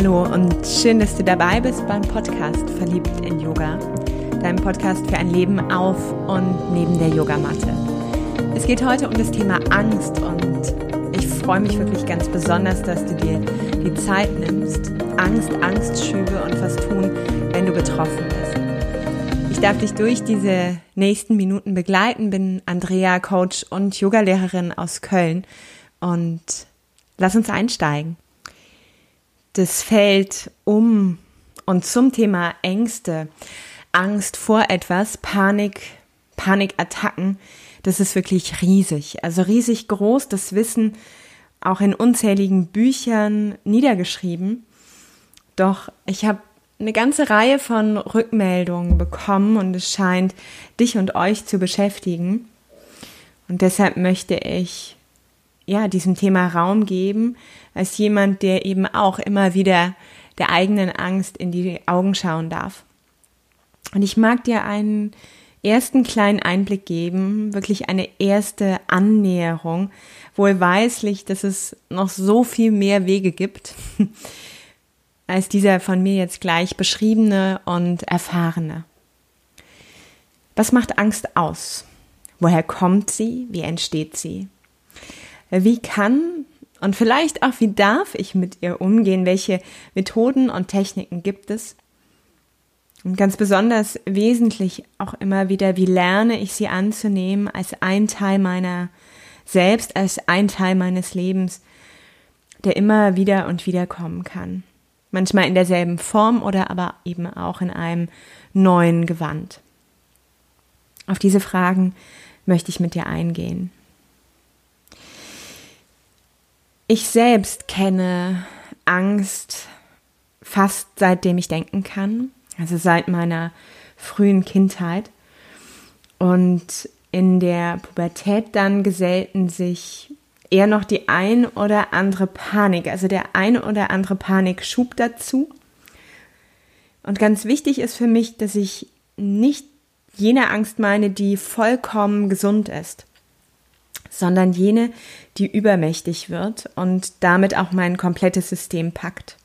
Hallo und schön, dass du dabei bist beim Podcast Verliebt in Yoga, deinem Podcast für ein Leben auf und neben der Yogamatte. Es geht heute um das Thema Angst und ich freue mich wirklich ganz besonders, dass du dir die Zeit nimmst. Angst, Angstschübe und was tun, wenn du betroffen bist. Ich darf dich durch diese nächsten Minuten begleiten, bin Andrea, Coach und Yogalehrerin aus Köln und lass uns einsteigen das Feld um und zum Thema Ängste, Angst vor etwas, Panik, Panikattacken, das ist wirklich riesig. Also riesig groß, das Wissen auch in unzähligen Büchern niedergeschrieben. Doch ich habe eine ganze Reihe von Rückmeldungen bekommen und es scheint dich und euch zu beschäftigen. Und deshalb möchte ich ja, diesem Thema Raum geben, als jemand, der eben auch immer wieder der eigenen Angst in die Augen schauen darf. Und ich mag dir einen ersten kleinen Einblick geben, wirklich eine erste Annäherung, wohlweislich, dass es noch so viel mehr Wege gibt, als dieser von mir jetzt gleich beschriebene und erfahrene. Was macht Angst aus? Woher kommt sie? Wie entsteht sie? Wie kann und vielleicht auch wie darf ich mit ihr umgehen? Welche Methoden und Techniken gibt es? Und ganz besonders wesentlich auch immer wieder, wie lerne ich sie anzunehmen als ein Teil meiner selbst, als ein Teil meines Lebens, der immer wieder und wieder kommen kann. Manchmal in derselben Form oder aber eben auch in einem neuen Gewand. Auf diese Fragen möchte ich mit dir eingehen. Ich selbst kenne Angst fast seitdem ich denken kann, also seit meiner frühen Kindheit. Und in der Pubertät dann gesellten sich eher noch die ein oder andere Panik, also der eine oder andere Panikschub dazu. Und ganz wichtig ist für mich, dass ich nicht jene Angst meine, die vollkommen gesund ist sondern jene, die übermächtig wird und damit auch mein komplettes System packt.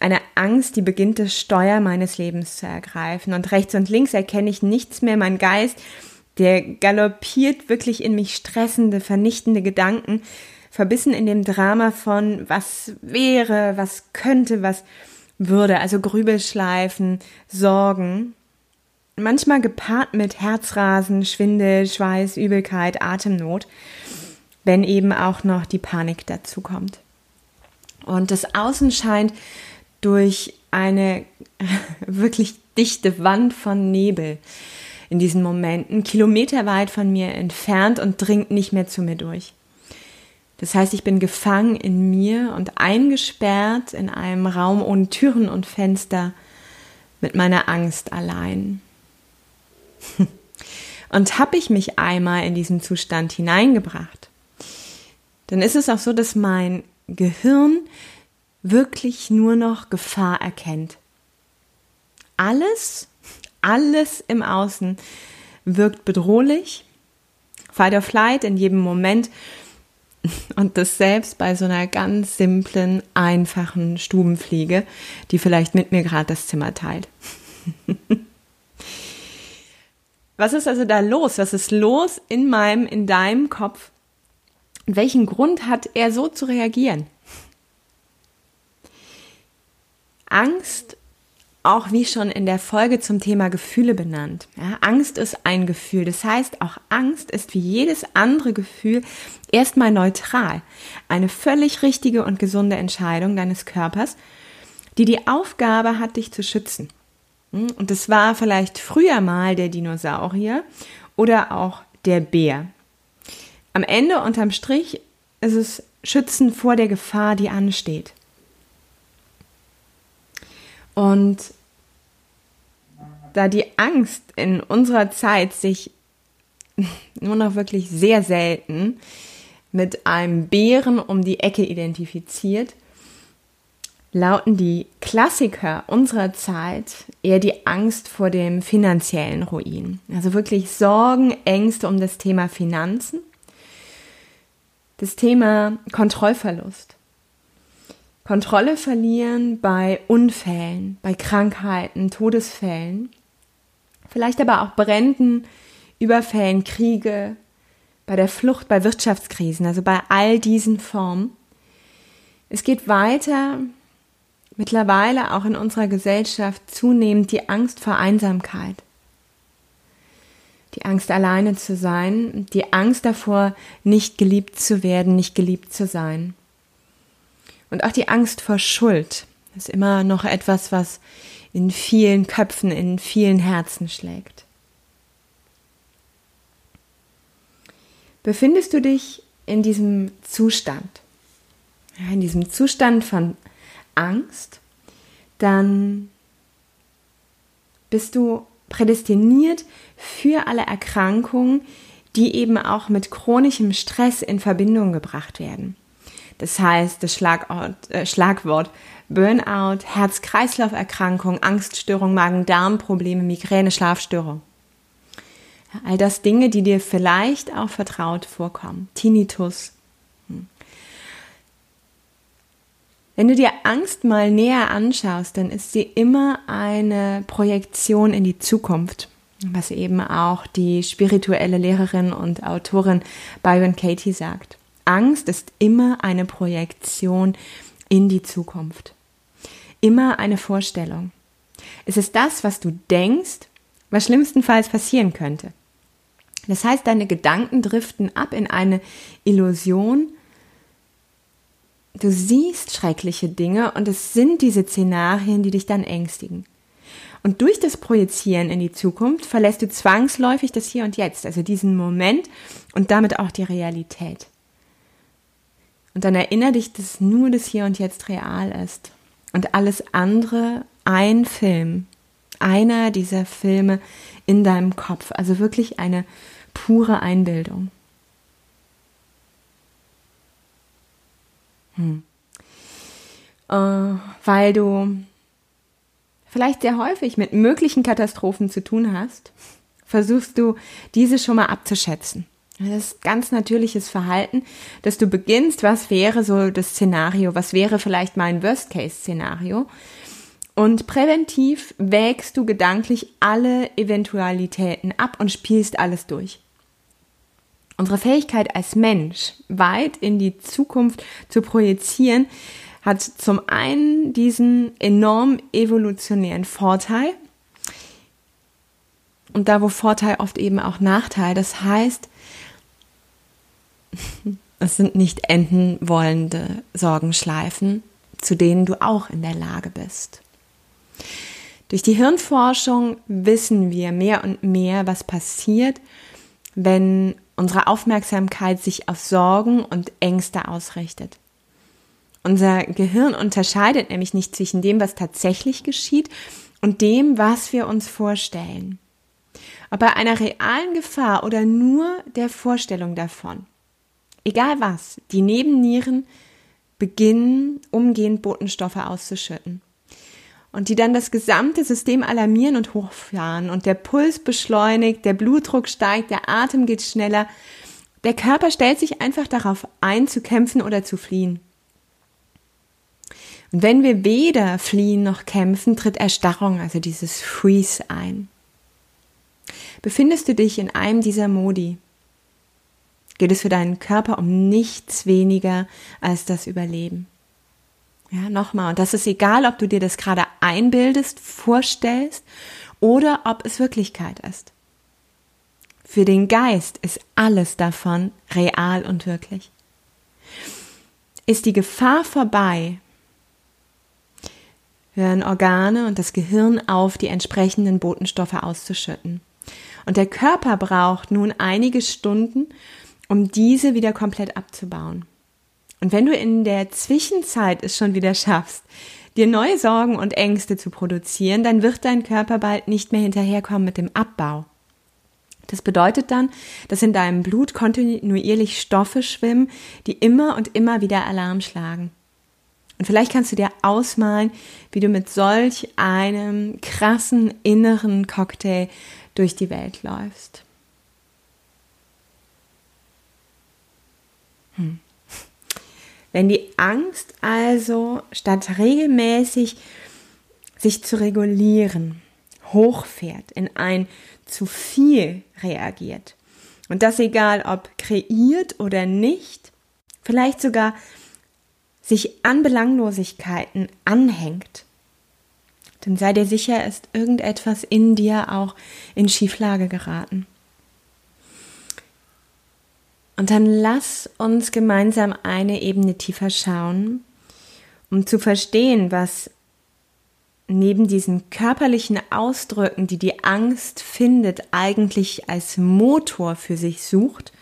Eine Angst, die beginnt das Steuer meines Lebens zu ergreifen. Und rechts und links erkenne ich nichts mehr, mein Geist, der galoppiert wirklich in mich stressende, vernichtende Gedanken, verbissen in dem Drama von was wäre, was könnte, was würde, also Grübelschleifen, Sorgen manchmal gepaart mit Herzrasen, Schwindel, Schweiß, Übelkeit, Atemnot, wenn eben auch noch die Panik dazu kommt. Und das Außen scheint durch eine wirklich dichte Wand von Nebel in diesen Momenten, kilometerweit von mir entfernt und dringt nicht mehr zu mir durch. Das heißt, ich bin gefangen in mir und eingesperrt in einem Raum ohne Türen und Fenster mit meiner Angst allein. Und habe ich mich einmal in diesen Zustand hineingebracht, dann ist es auch so, dass mein Gehirn wirklich nur noch Gefahr erkennt. Alles, alles im Außen wirkt bedrohlich, fight or flight in jedem Moment und das selbst bei so einer ganz simplen, einfachen Stubenfliege, die vielleicht mit mir gerade das Zimmer teilt. Was ist also da los? Was ist los in meinem, in deinem Kopf? Und welchen Grund hat er so zu reagieren? Angst, auch wie schon in der Folge zum Thema Gefühle benannt. Ja, Angst ist ein Gefühl. Das heißt, auch Angst ist wie jedes andere Gefühl erstmal neutral. Eine völlig richtige und gesunde Entscheidung deines Körpers, die die Aufgabe hat, dich zu schützen. Hm? Und das war vielleicht früher mal der Dinosaurier oder auch der Bär. Am Ende unterm Strich ist es Schützen vor der Gefahr, die ansteht. Und da die Angst in unserer Zeit sich nur noch wirklich sehr selten mit einem Bären um die Ecke identifiziert, lauten die Klassiker unserer Zeit eher die Angst vor dem finanziellen Ruin. Also wirklich Sorgen, Ängste um das Thema Finanzen, das Thema Kontrollverlust. Kontrolle verlieren bei Unfällen, bei Krankheiten, Todesfällen, vielleicht aber auch Bränden, Überfällen, Kriege, bei der Flucht, bei Wirtschaftskrisen, also bei all diesen Formen. Es geht weiter, mittlerweile auch in unserer Gesellschaft zunehmend die Angst vor Einsamkeit. Die Angst, alleine zu sein, die Angst davor, nicht geliebt zu werden, nicht geliebt zu sein. Und auch die Angst vor Schuld ist immer noch etwas, was in vielen Köpfen, in vielen Herzen schlägt. Befindest du dich in diesem Zustand, in diesem Zustand von Angst, dann bist du prädestiniert für alle Erkrankungen, die eben auch mit chronischem Stress in Verbindung gebracht werden. Das heißt, das Schlagwort, äh, Schlagwort Burnout, Herz-Kreislauf-Erkrankung, Angststörung, Magen-Darm-Probleme, Migräne, Schlafstörung. all das Dinge, die dir vielleicht auch vertraut vorkommen. Tinnitus. Hm. Wenn du dir Angst mal näher anschaust, dann ist sie immer eine Projektion in die Zukunft, was eben auch die spirituelle Lehrerin und Autorin Byron Katie sagt. Angst ist immer eine Projektion in die Zukunft. Immer eine Vorstellung. Es ist das, was du denkst, was schlimmstenfalls passieren könnte. Das heißt, deine Gedanken driften ab in eine Illusion. Du siehst schreckliche Dinge und es sind diese Szenarien, die dich dann ängstigen. Und durch das Projizieren in die Zukunft verlässt du zwangsläufig das Hier und Jetzt, also diesen Moment und damit auch die Realität. Und dann erinnere dich, dass nur das Hier und Jetzt real ist. Und alles andere ein Film. Einer dieser Filme in deinem Kopf. Also wirklich eine pure Einbildung. Hm. Äh, weil du vielleicht sehr häufig mit möglichen Katastrophen zu tun hast, versuchst du diese schon mal abzuschätzen. Das ist ganz natürliches Verhalten, dass du beginnst, was wäre so das Szenario, was wäre vielleicht mein Worst-Case-Szenario. Und präventiv wägst du gedanklich alle Eventualitäten ab und spielst alles durch. Unsere Fähigkeit als Mensch, weit in die Zukunft zu projizieren, hat zum einen diesen enorm evolutionären Vorteil. Und da, wo Vorteil oft eben auch Nachteil, das heißt, es sind nicht enden wollende Sorgenschleifen, zu denen du auch in der Lage bist. Durch die Hirnforschung wissen wir mehr und mehr, was passiert, wenn unsere Aufmerksamkeit sich auf Sorgen und Ängste ausrichtet. Unser Gehirn unterscheidet nämlich nicht zwischen dem, was tatsächlich geschieht und dem, was wir uns vorstellen. Ob bei einer realen Gefahr oder nur der Vorstellung davon. Egal was, die Nebennieren beginnen umgehend Botenstoffe auszuschütten. Und die dann das gesamte System alarmieren und hochfahren. Und der Puls beschleunigt, der Blutdruck steigt, der Atem geht schneller. Der Körper stellt sich einfach darauf ein, zu kämpfen oder zu fliehen. Und wenn wir weder fliehen noch kämpfen, tritt Erstarrung, also dieses Freeze ein. Befindest du dich in einem dieser Modi, geht es für deinen Körper um nichts weniger als das Überleben. Ja, nochmal. Und das ist egal, ob du dir das gerade einbildest, vorstellst oder ob es Wirklichkeit ist. Für den Geist ist alles davon real und wirklich. Ist die Gefahr vorbei, hören Organe und das Gehirn auf, die entsprechenden Botenstoffe auszuschütten. Und der Körper braucht nun einige Stunden, um diese wieder komplett abzubauen. Und wenn du in der Zwischenzeit es schon wieder schaffst, dir neue Sorgen und Ängste zu produzieren, dann wird dein Körper bald nicht mehr hinterherkommen mit dem Abbau. Das bedeutet dann, dass in deinem Blut kontinuierlich Stoffe schwimmen, die immer und immer wieder Alarm schlagen. Und vielleicht kannst du dir ausmalen, wie du mit solch einem krassen inneren Cocktail durch die Welt läufst. Hm. Wenn die Angst also statt regelmäßig sich zu regulieren, hochfährt, in ein zu viel reagiert. Und das egal ob kreiert oder nicht, vielleicht sogar sich an Belanglosigkeiten anhängt, dann sei dir sicher, ist irgendetwas in dir auch in Schieflage geraten. Und dann lass uns gemeinsam eine Ebene tiefer schauen, um zu verstehen, was neben diesen körperlichen Ausdrücken, die die Angst findet, eigentlich als Motor für sich sucht,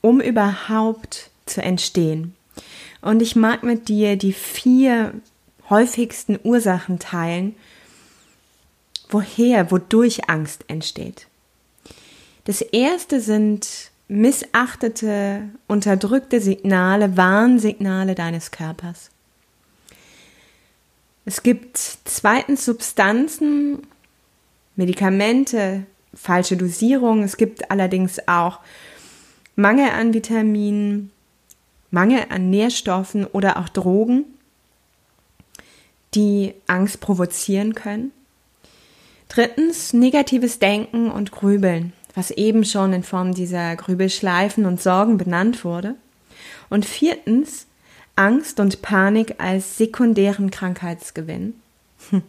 um überhaupt zu entstehen. Und ich mag mit dir die vier häufigsten Ursachen teilen, woher, wodurch Angst entsteht. Das erste sind missachtete, unterdrückte Signale, Warnsignale deines Körpers. Es gibt zweitens Substanzen, Medikamente, falsche Dosierung. Es gibt allerdings auch Mangel an Vitaminen, Mangel an Nährstoffen oder auch Drogen, die Angst provozieren können. Drittens negatives Denken und Grübeln, was eben schon in Form dieser Grübelschleifen und Sorgen benannt wurde. Und viertens Angst und Panik als sekundären Krankheitsgewinn,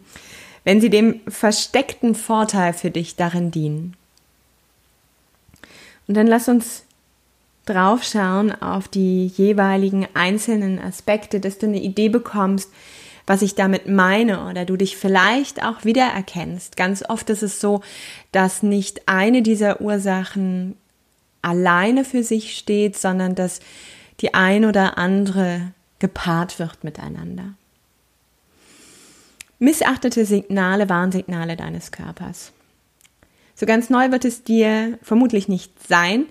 wenn sie dem versteckten Vorteil für dich darin dienen. Und dann lass uns draufschauen auf die jeweiligen einzelnen Aspekte, dass du eine Idee bekommst, was ich damit meine oder du dich vielleicht auch wiedererkennst. Ganz oft ist es so, dass nicht eine dieser Ursachen alleine für sich steht, sondern dass die ein oder andere gepaart wird miteinander. Missachtete Signale Warnsignale deines Körpers. So ganz neu wird es dir vermutlich nicht sein.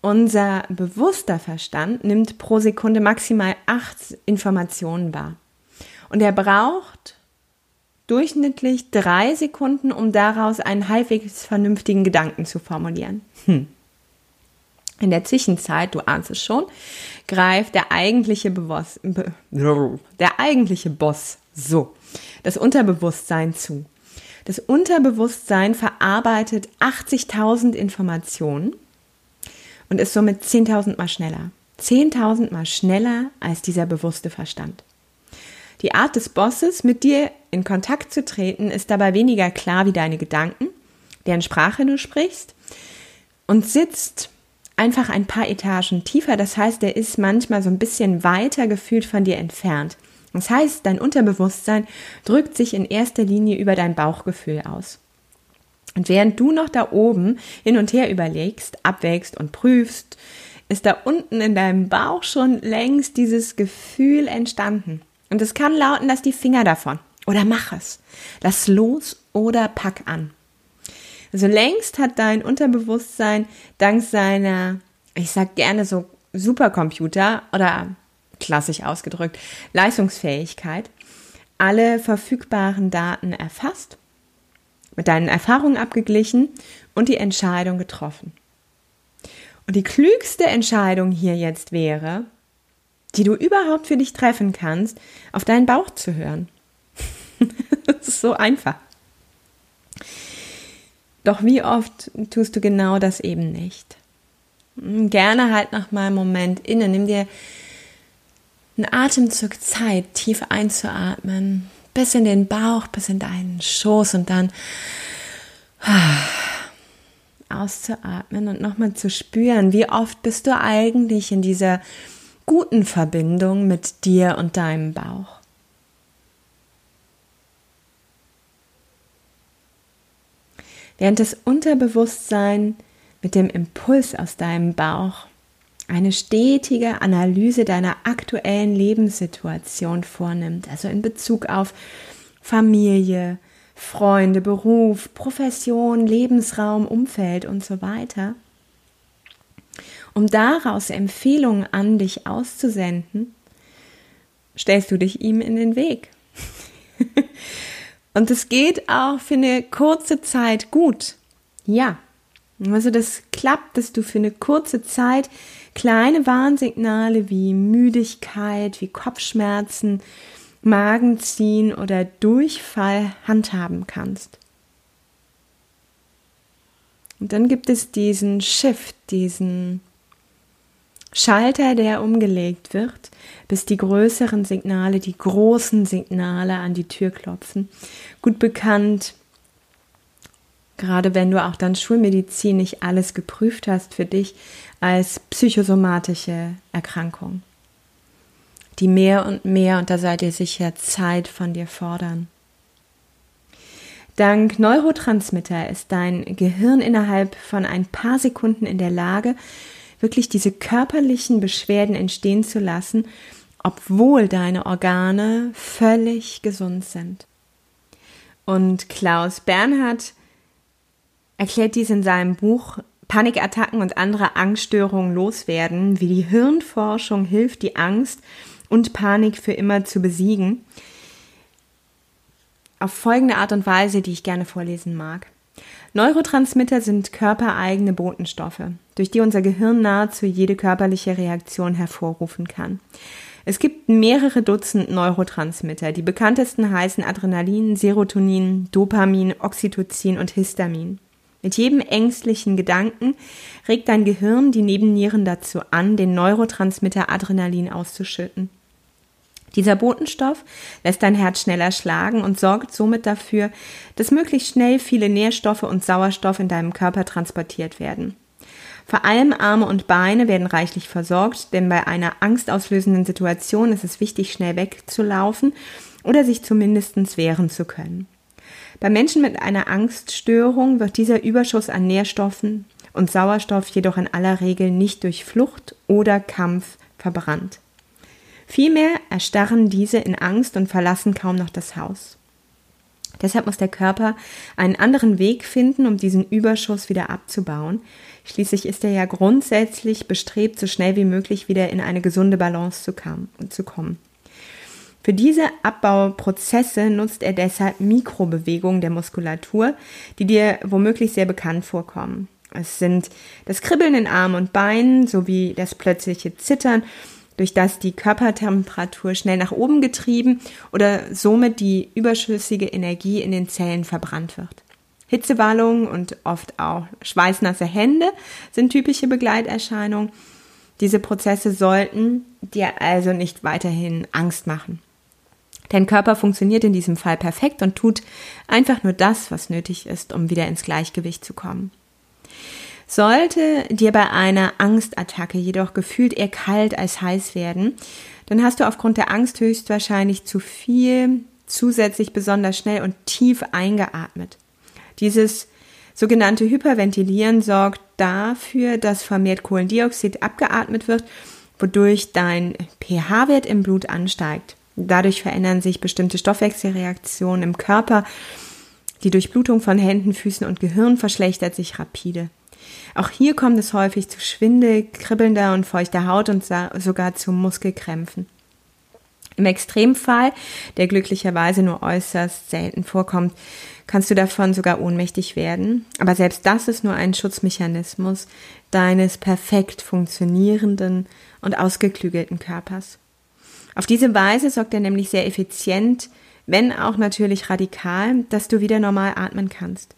Unser bewusster Verstand nimmt pro Sekunde maximal acht Informationen wahr. Und er braucht durchschnittlich drei Sekunden, um daraus einen halbwegs vernünftigen Gedanken zu formulieren. Hm. In der Zwischenzeit, du ahnst es schon, greift der eigentliche Boss, der eigentliche Boss, so, das Unterbewusstsein zu. Das Unterbewusstsein verarbeitet 80.000 Informationen und ist somit 10.000 mal schneller. 10.000 mal schneller als dieser bewusste Verstand. Die Art des Bosses, mit dir in Kontakt zu treten, ist dabei weniger klar wie deine Gedanken, deren Sprache du sprichst, und sitzt einfach ein paar Etagen tiefer. Das heißt, er ist manchmal so ein bisschen weiter gefühlt von dir entfernt. Das heißt, dein Unterbewusstsein drückt sich in erster Linie über dein Bauchgefühl aus. Und während du noch da oben hin und her überlegst, abwägst und prüfst, ist da unten in deinem Bauch schon längst dieses Gefühl entstanden. Und es kann lauten, lass die Finger davon oder mach es. Lass los oder pack an. Also längst hat dein Unterbewusstsein dank seiner, ich sag gerne so Supercomputer oder klassisch ausgedrückt, Leistungsfähigkeit, alle verfügbaren Daten erfasst, mit deinen Erfahrungen abgeglichen und die Entscheidung getroffen. Und die klügste Entscheidung hier jetzt wäre, die du überhaupt für dich treffen kannst, auf deinen Bauch zu hören. das ist so einfach. Doch wie oft tust du genau das eben nicht? Hm, gerne halt noch mal einen Moment inne, nimm dir einen Atemzug Zeit, tief einzuatmen, bis in den Bauch, bis in deinen Schoß und dann auszuatmen und nochmal zu spüren, wie oft bist du eigentlich in dieser guten Verbindung mit dir und deinem Bauch. während das Unterbewusstsein mit dem Impuls aus deinem Bauch eine stetige Analyse deiner aktuellen Lebenssituation vornimmt, also in Bezug auf Familie, Freunde, Beruf, Profession, Lebensraum, Umfeld und so weiter, um daraus Empfehlungen an dich auszusenden, stellst du dich ihm in den Weg. Und es geht auch für eine kurze Zeit gut. Ja. Also das klappt, dass du für eine kurze Zeit kleine Warnsignale wie Müdigkeit, wie Kopfschmerzen, Magenziehen oder Durchfall handhaben kannst. Und dann gibt es diesen Shift, diesen Schalter, der umgelegt wird, bis die größeren Signale, die großen Signale an die Tür klopfen. Gut bekannt, gerade wenn du auch dann Schulmedizin nicht alles geprüft hast für dich als psychosomatische Erkrankung, die mehr und mehr, und da seid ihr sicher, Zeit von dir fordern. Dank Neurotransmitter ist dein Gehirn innerhalb von ein paar Sekunden in der Lage, wirklich diese körperlichen Beschwerden entstehen zu lassen, obwohl deine Organe völlig gesund sind. Und Klaus Bernhard erklärt dies in seinem Buch Panikattacken und andere Angststörungen loswerden, wie die Hirnforschung hilft, die Angst und Panik für immer zu besiegen auf folgende Art und Weise, die ich gerne vorlesen mag. Neurotransmitter sind körpereigene Botenstoffe, durch die unser Gehirn nahezu jede körperliche Reaktion hervorrufen kann. Es gibt mehrere Dutzend Neurotransmitter. Die bekanntesten heißen Adrenalin, Serotonin, Dopamin, Oxytocin und Histamin. Mit jedem ängstlichen Gedanken regt dein Gehirn die Nebennieren dazu an, den Neurotransmitter Adrenalin auszuschütten. Dieser Botenstoff lässt dein Herz schneller schlagen und sorgt somit dafür, dass möglichst schnell viele Nährstoffe und Sauerstoff in deinem Körper transportiert werden. Vor allem Arme und Beine werden reichlich versorgt, denn bei einer angstauslösenden Situation ist es wichtig, schnell wegzulaufen oder sich zumindest wehren zu können. Bei Menschen mit einer Angststörung wird dieser Überschuss an Nährstoffen und Sauerstoff jedoch in aller Regel nicht durch Flucht oder Kampf verbrannt. Vielmehr erstarren diese in Angst und verlassen kaum noch das Haus. Deshalb muss der Körper einen anderen Weg finden, um diesen Überschuss wieder abzubauen. Schließlich ist er ja grundsätzlich bestrebt, so schnell wie möglich wieder in eine gesunde Balance zu kommen. Für diese Abbauprozesse nutzt er deshalb Mikrobewegungen der Muskulatur, die dir womöglich sehr bekannt vorkommen. Es sind das Kribbeln in Armen und Beinen sowie das plötzliche Zittern durch das die Körpertemperatur schnell nach oben getrieben oder somit die überschüssige Energie in den Zellen verbrannt wird. Hitzewallungen und oft auch schweißnasse Hände sind typische Begleiterscheinungen. Diese Prozesse sollten dir also nicht weiterhin Angst machen. Dein Körper funktioniert in diesem Fall perfekt und tut einfach nur das, was nötig ist, um wieder ins Gleichgewicht zu kommen. Sollte dir bei einer Angstattacke jedoch gefühlt eher kalt als heiß werden, dann hast du aufgrund der Angst höchstwahrscheinlich zu viel zusätzlich besonders schnell und tief eingeatmet. Dieses sogenannte Hyperventilieren sorgt dafür, dass vermehrt Kohlendioxid abgeatmet wird, wodurch dein pH-Wert im Blut ansteigt. Dadurch verändern sich bestimmte Stoffwechselreaktionen im Körper. Die Durchblutung von Händen, Füßen und Gehirn verschlechtert sich rapide. Auch hier kommt es häufig zu Schwindel, kribbelnder und feuchter Haut und sogar zu Muskelkrämpfen. Im Extremfall, der glücklicherweise nur äußerst selten vorkommt, kannst du davon sogar ohnmächtig werden. Aber selbst das ist nur ein Schutzmechanismus deines perfekt funktionierenden und ausgeklügelten Körpers. Auf diese Weise sorgt er nämlich sehr effizient, wenn auch natürlich radikal, dass du wieder normal atmen kannst.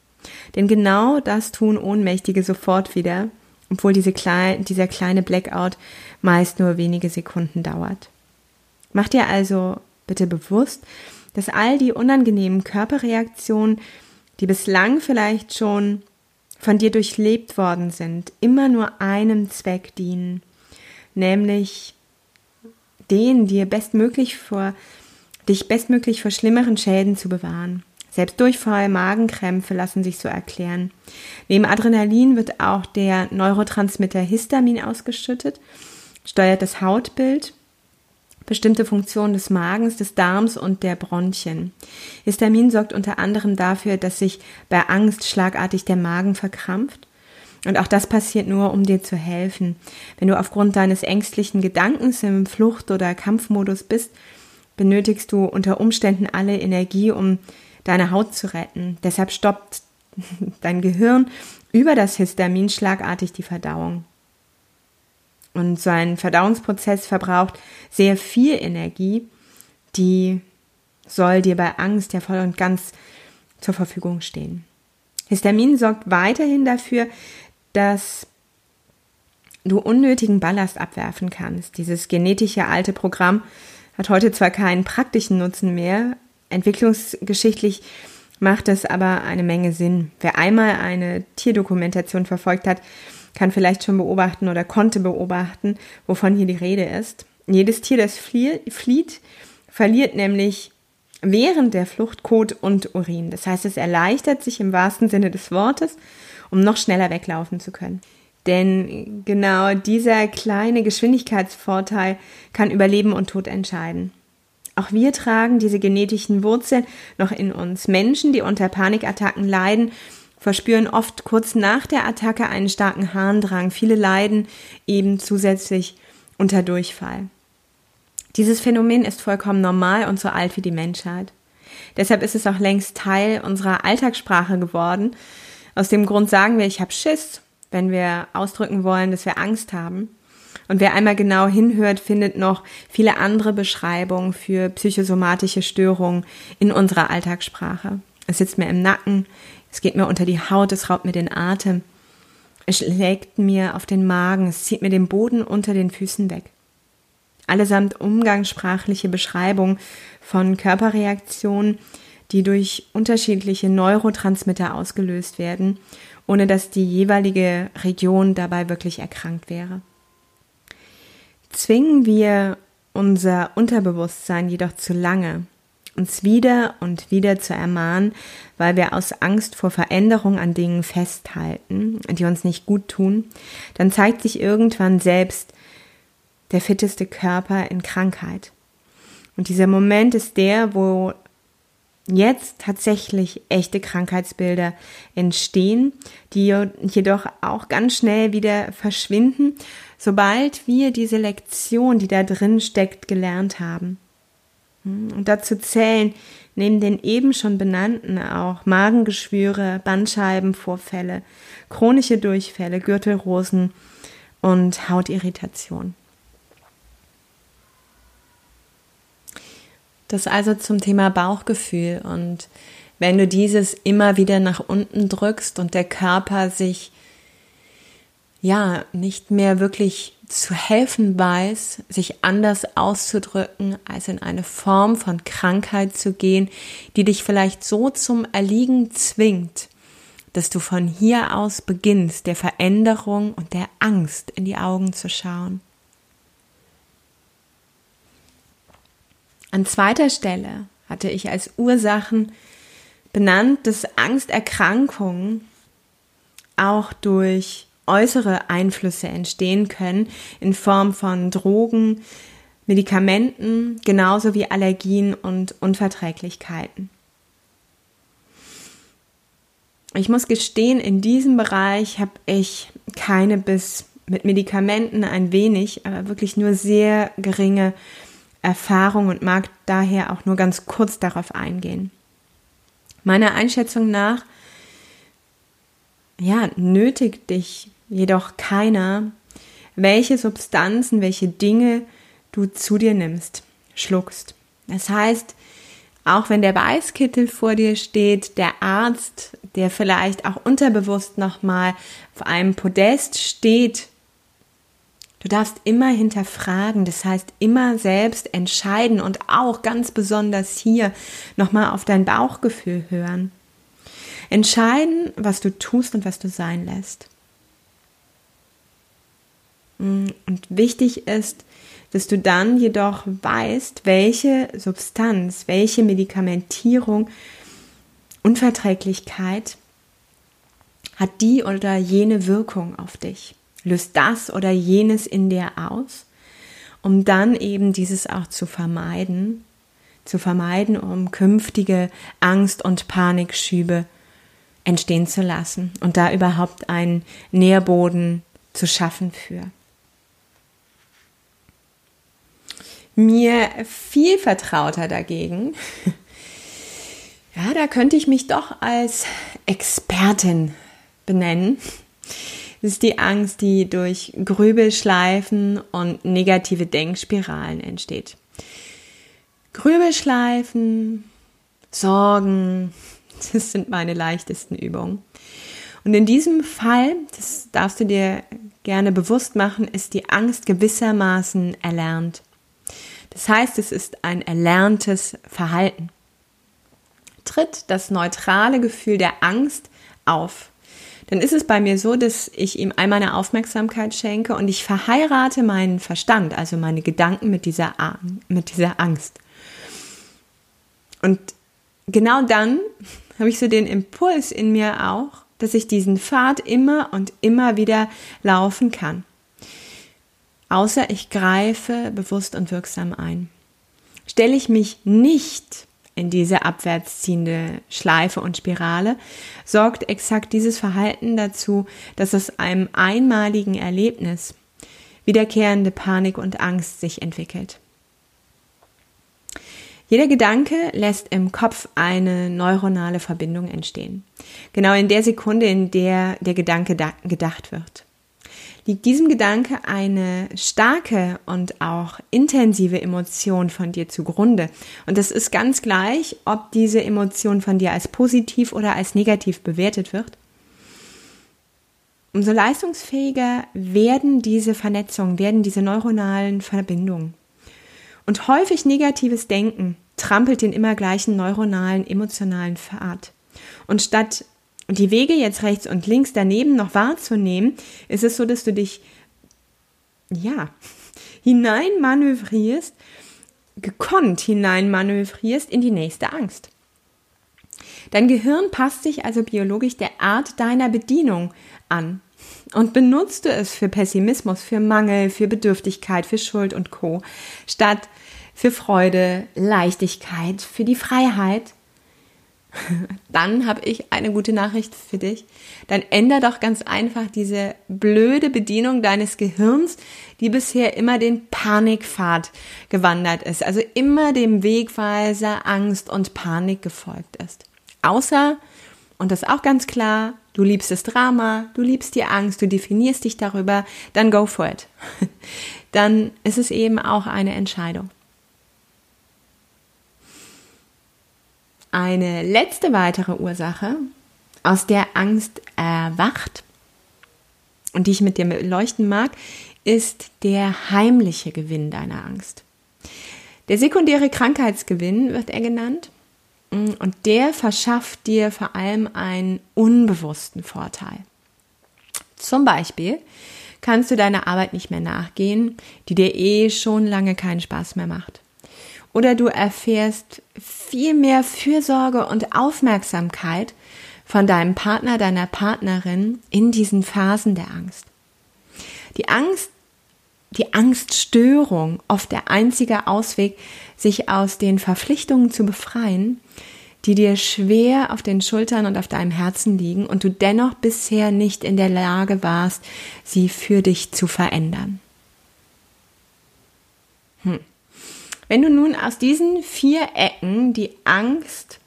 Denn genau das tun Ohnmächtige sofort wieder, obwohl diese klein, dieser kleine Blackout meist nur wenige Sekunden dauert. Mach dir also bitte bewusst, dass all die unangenehmen Körperreaktionen, die bislang vielleicht schon von dir durchlebt worden sind, immer nur einem Zweck dienen, nämlich den dir bestmöglich vor dich bestmöglich vor schlimmeren Schäden zu bewahren. Selbst Durchfall, Magenkrämpfe lassen sich so erklären. Neben Adrenalin wird auch der Neurotransmitter Histamin ausgeschüttet, steuert das Hautbild, bestimmte Funktionen des Magens, des Darms und der Bronchien. Histamin sorgt unter anderem dafür, dass sich bei Angst schlagartig der Magen verkrampft. Und auch das passiert nur, um dir zu helfen. Wenn du aufgrund deines ängstlichen Gedankens im Flucht- oder Kampfmodus bist, benötigst du unter Umständen alle Energie, um deine Haut zu retten. Deshalb stoppt dein Gehirn über das Histamin schlagartig die Verdauung. Und so ein Verdauungsprozess verbraucht sehr viel Energie, die soll dir bei Angst ja voll und ganz zur Verfügung stehen. Histamin sorgt weiterhin dafür, dass du unnötigen Ballast abwerfen kannst. Dieses genetische alte Programm hat heute zwar keinen praktischen Nutzen mehr, entwicklungsgeschichtlich macht es aber eine Menge Sinn. Wer einmal eine Tierdokumentation verfolgt hat, kann vielleicht schon beobachten oder konnte beobachten, wovon hier die Rede ist. Jedes Tier, das flieht, verliert nämlich während der Flucht Kot und Urin. Das heißt, es erleichtert sich im wahrsten Sinne des Wortes, um noch schneller weglaufen zu können. Denn genau dieser kleine Geschwindigkeitsvorteil kann über Leben und Tod entscheiden. Auch wir tragen diese genetischen Wurzeln noch in uns. Menschen, die unter Panikattacken leiden, verspüren oft kurz nach der Attacke einen starken Harndrang. Viele leiden eben zusätzlich unter Durchfall. Dieses Phänomen ist vollkommen normal und so alt wie die Menschheit. Deshalb ist es auch längst Teil unserer Alltagssprache geworden. Aus dem Grund sagen wir, ich habe Schiss, wenn wir ausdrücken wollen, dass wir Angst haben. Und wer einmal genau hinhört, findet noch viele andere Beschreibungen für psychosomatische Störungen in unserer Alltagssprache. Es sitzt mir im Nacken, es geht mir unter die Haut, es raubt mir den Atem, es schlägt mir auf den Magen, es zieht mir den Boden unter den Füßen weg allesamt umgangssprachliche Beschreibung von Körperreaktionen, die durch unterschiedliche Neurotransmitter ausgelöst werden, ohne dass die jeweilige Region dabei wirklich erkrankt wäre. Zwingen wir unser Unterbewusstsein jedoch zu lange, uns wieder und wieder zu ermahnen, weil wir aus Angst vor Veränderung an Dingen festhalten, die uns nicht gut tun, dann zeigt sich irgendwann selbst der fitteste Körper in Krankheit. Und dieser Moment ist der, wo jetzt tatsächlich echte Krankheitsbilder entstehen, die jedoch auch ganz schnell wieder verschwinden, sobald wir diese Lektion, die da drin steckt, gelernt haben. Und dazu zählen neben den eben schon benannten auch Magengeschwüre, Bandscheibenvorfälle, chronische Durchfälle, Gürtelrosen und Hautirritation. Das also zum Thema Bauchgefühl. Und wenn du dieses immer wieder nach unten drückst und der Körper sich ja nicht mehr wirklich zu helfen weiß, sich anders auszudrücken, als in eine Form von Krankheit zu gehen, die dich vielleicht so zum Erliegen zwingt, dass du von hier aus beginnst, der Veränderung und der Angst in die Augen zu schauen. An zweiter Stelle hatte ich als Ursachen benannt, dass Angsterkrankungen auch durch äußere Einflüsse entstehen können in Form von Drogen, Medikamenten, genauso wie Allergien und Unverträglichkeiten. Ich muss gestehen, in diesem Bereich habe ich keine bis mit Medikamenten ein wenig, aber wirklich nur sehr geringe Erfahrung und mag daher auch nur ganz kurz darauf eingehen. Meiner Einschätzung nach, ja, nötigt dich jedoch keiner, welche Substanzen, welche Dinge du zu dir nimmst, schluckst. Das heißt, auch wenn der Beißkittel vor dir steht, der Arzt, der vielleicht auch unterbewusst nochmal auf einem Podest steht Du darfst immer hinterfragen, das heißt immer selbst entscheiden und auch ganz besonders hier nochmal auf dein Bauchgefühl hören. Entscheiden, was du tust und was du sein lässt. Mm, und wichtig ist, dass du dann jedoch weißt, welche Substanz, welche Medikamentierung, Unverträglichkeit hat die oder jene Wirkung auf dich löst das oder jenes in dir aus, um dann eben dieses auch zu vermeiden, zu vermeiden, um künftige Angst- und Panikschübe entstehen zu lassen und da überhaupt einen Nährboden zu schaffen für. Mir viel vertrauter dagegen, ja, da könnte ich mich doch als Expertin benennen. Das ist die Angst, die durch Grübelschleifen und negative Denkspiralen entsteht. Grübelschleifen, Sorgen, das sind meine leichtesten Übungen. Und in diesem Fall, das darfst du dir gerne bewusst machen, ist die Angst gewissermaßen erlernt. Das heißt, es ist ein erlerntes Verhalten. Tritt das neutrale Gefühl der Angst auf, dann ist es bei mir so, dass ich ihm all meine Aufmerksamkeit schenke und ich verheirate meinen Verstand, also meine Gedanken mit dieser, mit dieser Angst. Und genau dann habe ich so den Impuls in mir auch, dass ich diesen Pfad immer und immer wieder laufen kann. Außer ich greife bewusst und wirksam ein. Stelle ich mich nicht in diese abwärts ziehende Schleife und Spirale, sorgt exakt dieses Verhalten dazu, dass aus einem einmaligen Erlebnis wiederkehrende Panik und Angst sich entwickelt. Jeder Gedanke lässt im Kopf eine neuronale Verbindung entstehen. Genau in der Sekunde, in der der Gedanke gedacht wird. Liegt diesem Gedanke eine starke und auch intensive Emotion von dir zugrunde. Und das ist ganz gleich, ob diese Emotion von dir als positiv oder als negativ bewertet wird. Umso leistungsfähiger werden diese Vernetzungen, werden diese neuronalen Verbindungen. Und häufig negatives Denken trampelt den immer gleichen neuronalen, emotionalen Pfad. Und statt die Wege jetzt rechts und links daneben noch wahrzunehmen, ist es so, dass du dich, ja, hineinmanövrierst, gekonnt hineinmanövrierst in die nächste Angst. Dein Gehirn passt sich also biologisch der Art deiner Bedienung an. Und benutzt du es für Pessimismus, für Mangel, für Bedürftigkeit, für Schuld und Co. statt für Freude, Leichtigkeit, für die Freiheit, dann habe ich eine gute Nachricht für dich. Dann änder doch ganz einfach diese blöde Bedienung deines Gehirns, die bisher immer den Panikpfad gewandert ist, also immer dem Wegweiser Angst und Panik gefolgt ist. Außer, und das ist auch ganz klar, du liebst das Drama, du liebst die Angst, du definierst dich darüber, dann go for it. Dann ist es eben auch eine Entscheidung. Eine letzte weitere Ursache, aus der Angst erwacht und die ich mit dir beleuchten mag, ist der heimliche Gewinn deiner Angst. Der sekundäre Krankheitsgewinn wird er genannt und der verschafft dir vor allem einen unbewussten Vorteil. Zum Beispiel kannst du deiner Arbeit nicht mehr nachgehen, die dir eh schon lange keinen Spaß mehr macht. Oder du erfährst viel mehr Fürsorge und Aufmerksamkeit von deinem Partner, deiner Partnerin in diesen Phasen der Angst. Die Angst, die Angststörung, oft der einzige Ausweg, sich aus den Verpflichtungen zu befreien, die dir schwer auf den Schultern und auf deinem Herzen liegen und du dennoch bisher nicht in der Lage warst, sie für dich zu verändern. Hm. Wenn du nun aus diesen vier Ecken die Angst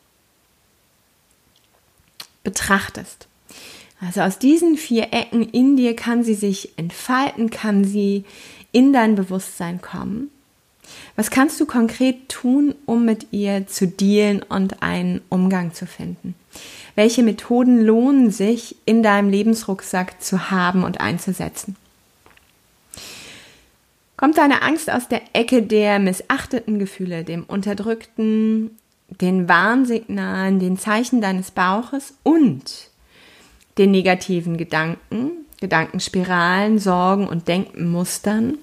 betrachtest, also aus diesen vier Ecken in dir kann sie sich entfalten, kann sie in dein Bewusstsein kommen. Was kannst du konkret tun, um mit ihr zu dealen und einen Umgang zu finden? Welche Methoden lohnen sich in deinem Lebensrucksack zu haben und einzusetzen? Kommt deine Angst aus der Ecke der missachteten Gefühle, dem unterdrückten, den Warnsignalen, den Zeichen deines Bauches und den negativen Gedanken, Gedankenspiralen, Sorgen und Denkenmustern?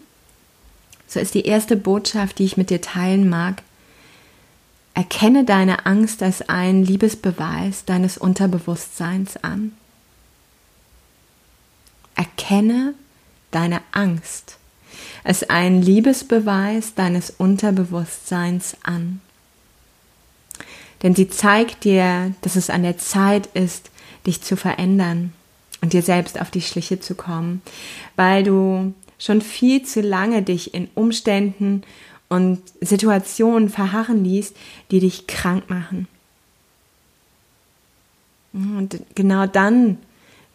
So ist die erste Botschaft, die ich mit dir teilen mag. Erkenne deine Angst als einen Liebesbeweis deines Unterbewusstseins an. Erkenne deine Angst es einen Liebesbeweis deines Unterbewusstseins an. Denn sie zeigt dir, dass es an der Zeit ist, dich zu verändern und dir selbst auf die Schliche zu kommen, weil du schon viel zu lange dich in Umständen und Situationen verharren ließ, die dich krank machen. Und genau dann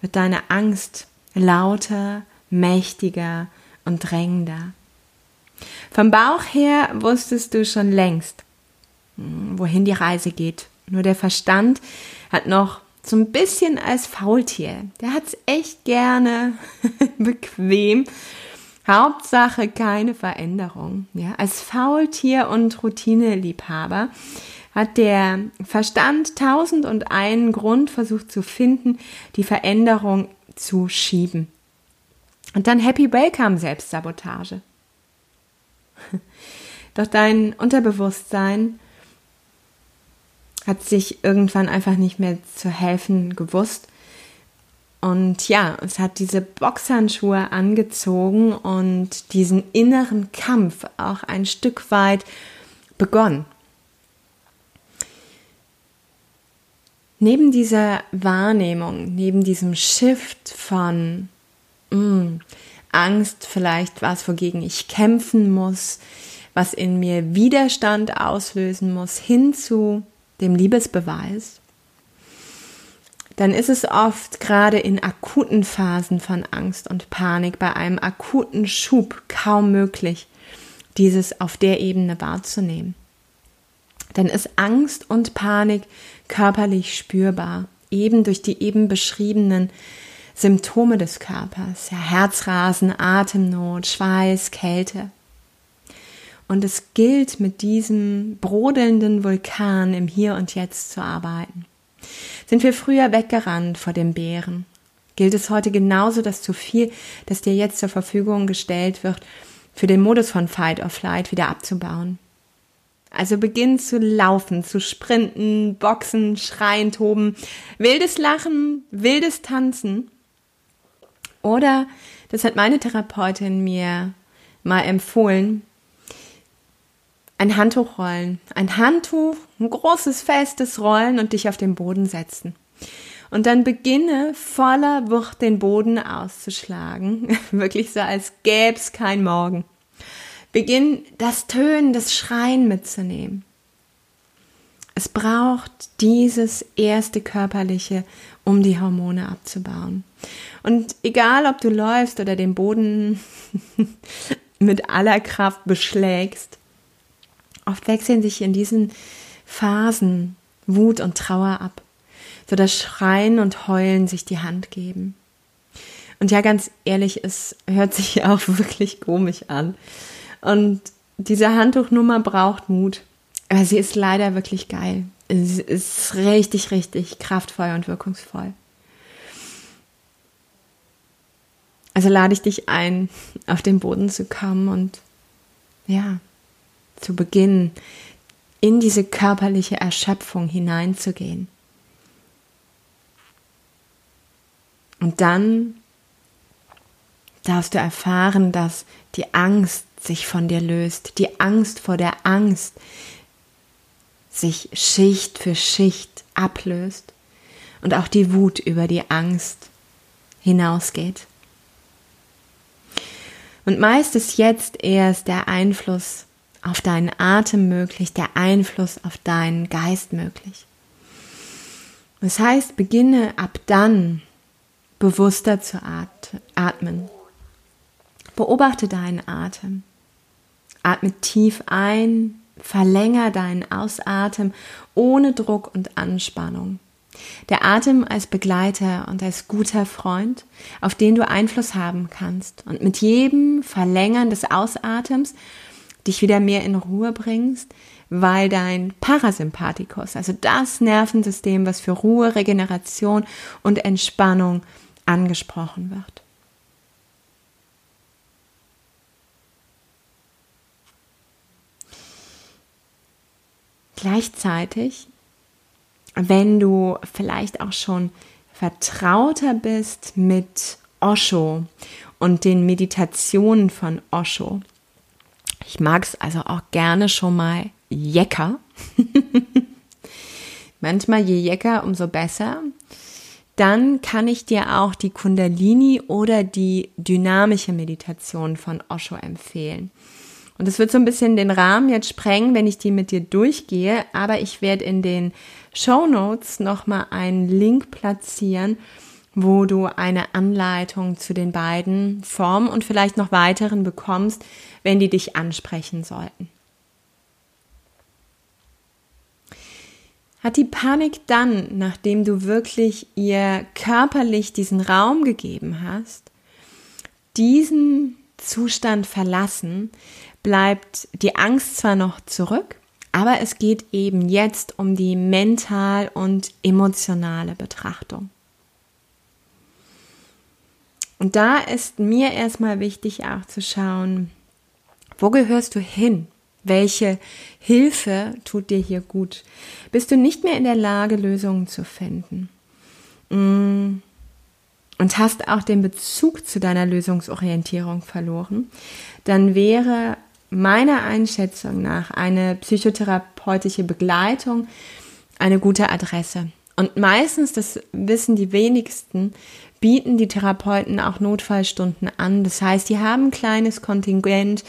wird deine Angst lauter, mächtiger und drängender. Vom Bauch her wusstest du schon längst, hm, wohin die Reise geht. Nur der Verstand hat noch so ein bisschen als Faultier. Der hat es echt gerne bequem. Hauptsache keine Veränderung. Ja, als Faultier und Routineliebhaber hat der Verstand tausend und einen Grund versucht zu finden, die Veränderung zu schieben. Und dann Happy Welcome Selbstsabotage. Doch dein Unterbewusstsein hat sich irgendwann einfach nicht mehr zu helfen gewusst. Und ja, es hat diese Boxhandschuhe angezogen und diesen inneren Kampf auch ein Stück weit begonnen. Neben dieser Wahrnehmung, neben diesem Shift von mh, mm, Angst, vielleicht was, wogegen ich kämpfen muss, was in mir Widerstand auslösen muss, hin zu dem Liebesbeweis, dann ist es oft gerade in akuten Phasen von Angst und Panik, bei einem akuten Schub kaum möglich, dieses auf der Ebene wahrzunehmen. Dann ist Angst und Panik körperlich spürbar, eben durch die eben beschriebenen Symptome des Körpers, ja, Herzrasen, Atemnot, Schweiß, Kälte. Und es gilt, mit diesem brodelnden Vulkan im Hier und Jetzt zu arbeiten. Sind wir früher weggerannt vor dem Bären? Gilt es heute genauso, dass zu viel, das dir jetzt zur Verfügung gestellt wird, für den Modus von Fight or Flight wieder abzubauen? Also beginn zu laufen, zu sprinten, boxen, schreien, toben, wildes Lachen, wildes Tanzen. Oder, das hat meine Therapeutin mir mal empfohlen, ein Handtuch rollen. Ein Handtuch, ein großes, festes Rollen und dich auf den Boden setzen. Und dann beginne voller Wucht den Boden auszuschlagen. Wirklich so, als gäb's kein Morgen. Beginn das Tönen, das Schreien mitzunehmen. Es braucht dieses erste körperliche, um die Hormone abzubauen. Und egal, ob du läufst oder den Boden mit aller Kraft beschlägst, Oft wechseln sich in diesen Phasen Wut und Trauer ab, so dass Schreien und Heulen sich die Hand geben. Und ja, ganz ehrlich, es hört sich auch wirklich komisch an. Und diese Handtuchnummer braucht Mut. Aber sie ist leider wirklich geil. Sie ist richtig, richtig kraftvoll und wirkungsvoll. Also lade ich dich ein, auf den Boden zu kommen und ja, zu beginnen, in diese körperliche Erschöpfung hineinzugehen. Und dann darfst du erfahren, dass die Angst sich von dir löst, die Angst vor der Angst sich Schicht für Schicht ablöst und auch die Wut über die Angst hinausgeht. Und meist ist jetzt erst der Einfluss auf deinen Atem möglich, der Einfluss auf deinen Geist möglich. Das heißt, beginne ab dann bewusster zu atmen. Beobachte deinen Atem. Atme tief ein, verlänger deinen Ausatmen ohne Druck und Anspannung. Der Atem als Begleiter und als guter Freund, auf den du Einfluss haben kannst. Und mit jedem Verlängern des Ausatems dich wieder mehr in Ruhe bringst, weil dein Parasympathikus, also das Nervensystem, was für Ruhe, Regeneration und Entspannung angesprochen wird. Gleichzeitig, wenn du vielleicht auch schon vertrauter bist mit Osho und den Meditationen von Osho, ich mag es also auch gerne schon mal jecker. Manchmal je jecker, umso besser. Dann kann ich dir auch die Kundalini oder die dynamische Meditation von Osho empfehlen. Und es wird so ein bisschen den Rahmen jetzt sprengen, wenn ich die mit dir durchgehe, aber ich werde in den Show Notes nochmal einen Link platzieren, wo du eine Anleitung zu den beiden Formen und vielleicht noch weiteren bekommst, wenn die dich ansprechen sollten. Hat die Panik dann, nachdem du wirklich ihr körperlich diesen Raum gegeben hast, diesen Zustand verlassen, bleibt die Angst zwar noch zurück, aber es geht eben jetzt um die mental und emotionale Betrachtung. Und da ist mir erstmal wichtig auch zu schauen, wo gehörst du hin? Welche Hilfe tut dir hier gut? Bist du nicht mehr in der Lage, Lösungen zu finden? Mm. Und hast auch den Bezug zu deiner Lösungsorientierung verloren, dann wäre meiner Einschätzung nach eine psychotherapeutische Begleitung eine gute Adresse. Und meistens, das wissen die wenigsten, bieten die Therapeuten auch Notfallstunden an. Das heißt, die haben ein kleines Kontingent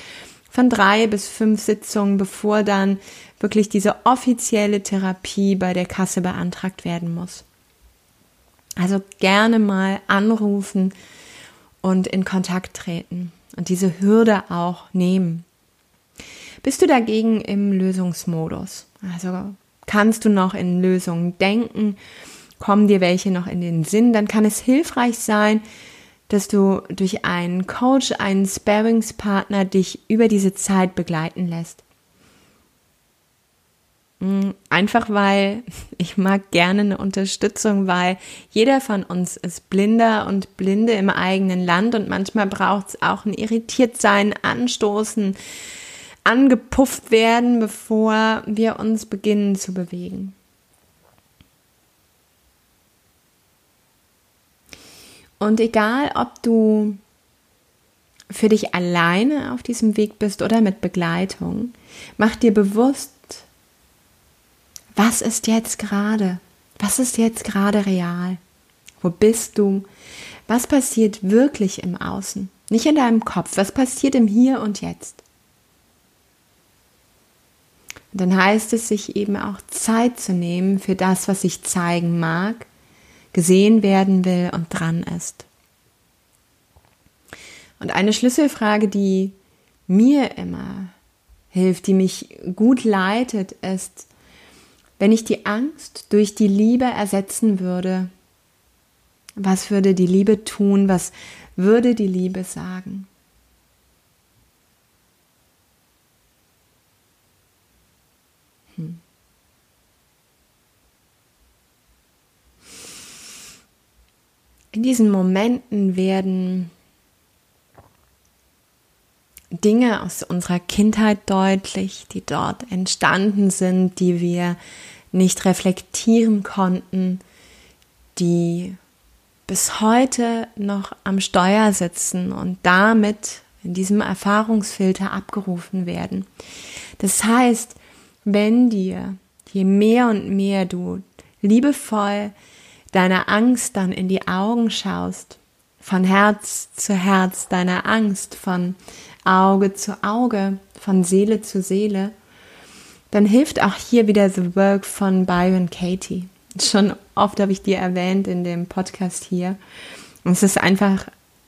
von drei bis fünf Sitzungen, bevor dann wirklich diese offizielle Therapie bei der Kasse beantragt werden muss. Also gerne mal anrufen und in Kontakt treten und diese Hürde auch nehmen. Bist du dagegen im Lösungsmodus? Also kannst du noch in Lösungen denken? Kommen dir welche noch in den Sinn? Dann kann es hilfreich sein, dass du durch einen Coach, einen Sparingspartner dich über diese Zeit begleiten lässt. Mm, einfach weil ich mag gerne eine Unterstützung, weil jeder von uns ist Blinder und Blinde im eigenen Land und manchmal braucht es auch ein Irritiertsein, Anstoßen, angepufft werden, bevor wir uns beginnen zu bewegen. Und egal, ob du für dich alleine auf diesem Weg bist oder mit Begleitung, mach dir bewusst, was ist jetzt gerade? Was ist jetzt gerade real? Wo bist du? Was passiert wirklich im Außen? Nicht in deinem Kopf. Was passiert im Hier und Jetzt? Dann heißt es, sich eben auch Zeit zu nehmen für das, was sich zeigen mag, gesehen werden will und dran ist. Und eine Schlüsselfrage, die mir immer hilft, die mich gut leitet, ist, wenn ich die Angst durch die Liebe ersetzen würde, was würde die Liebe tun? Was würde die Liebe sagen? Hm. In diesen Momenten werden Dinge aus unserer Kindheit deutlich, die dort entstanden sind, die wir nicht reflektieren konnten, die bis heute noch am Steuer sitzen und damit in diesem Erfahrungsfilter abgerufen werden. Das heißt, wenn dir, je mehr und mehr du liebevoll deiner Angst dann in die Augen schaust, von Herz zu Herz deiner Angst, von Auge zu Auge, von Seele zu Seele, dann hilft auch hier wieder The Work von Byron Katie. Schon oft habe ich dir erwähnt in dem Podcast hier. Und es ist einfach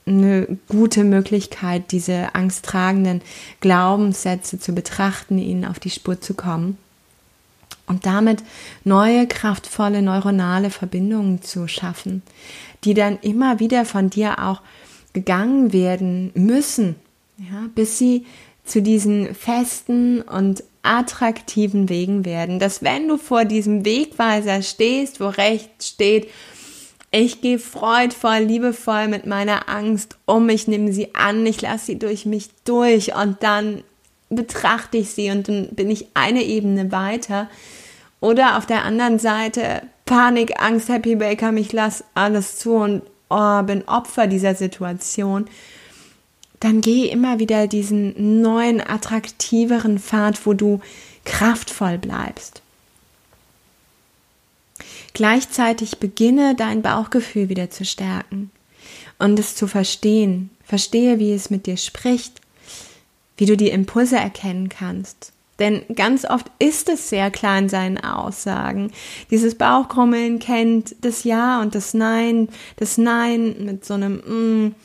eine gute Möglichkeit, diese angsttragenden Glaubenssätze zu betrachten, ihnen auf die Spur zu kommen. Und damit neue kraftvolle neuronale Verbindungen zu schaffen, die dann immer wieder von dir auch gegangen werden müssen, ja, bis sie zu diesen festen und attraktiven Wegen werden, dass wenn du vor diesem Wegweiser stehst, wo rechts steht, ich gehe freudvoll, liebevoll mit meiner Angst um, ich nehme sie an, ich lasse sie durch mich durch und dann betrachte ich sie und dann bin ich eine Ebene weiter. Oder auf der anderen Seite Panik, Angst, Happy Baker, ich lasse alles zu und oh, bin Opfer dieser Situation. Dann geh immer wieder diesen neuen, attraktiveren Pfad, wo du kraftvoll bleibst. Gleichzeitig beginne dein Bauchgefühl wieder zu stärken und es zu verstehen. Verstehe, wie es mit dir spricht, wie du die Impulse erkennen kannst Denn ganz oft ist es sehr klar in seinen Aussagen. Dieses Bauchkrummeln kennt das Ja und das Nein, das Nein mit so einem mm,